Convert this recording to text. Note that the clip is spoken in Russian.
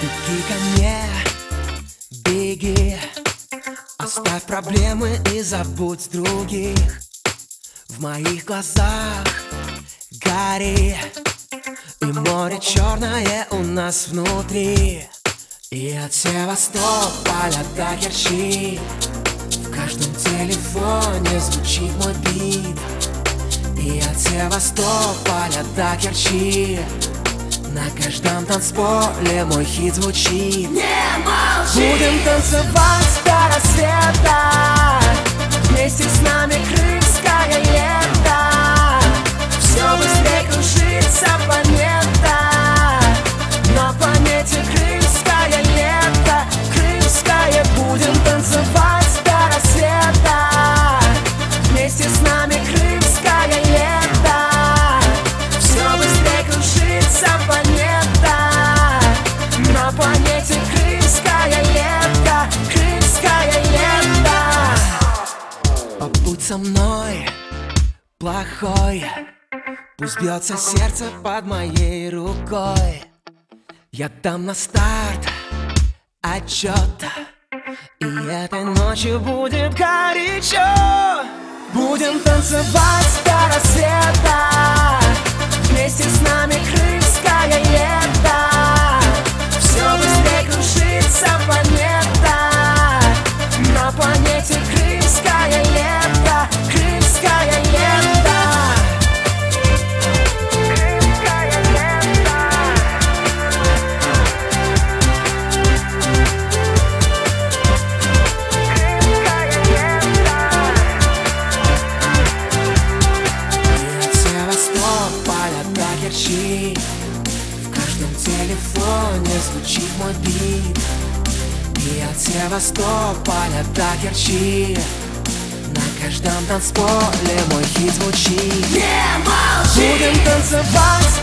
Беги ко мне, беги. Оставь проблемы и забудь других. В моих глазах гори. И море черное у нас внутри. И от Севастополя до Керчи. В каждом телефоне звучит мой бит. И от Севастополя до Керчи на каждом танцполе мой хит звучит Не молчи! Будем танцевать до рассвета Вместе с нами Побудь со мной, плохой. Пусть бьется сердце под моей рукой. Я дам на старт отчет. И этой ночью будет горячо. Будем танцевать до рассвета до Керчи В каждом телефоне звучит мой бит. И от Севастополя до Керчи На каждом танцполе мой хит звучит. Не молчи! Будем танцевать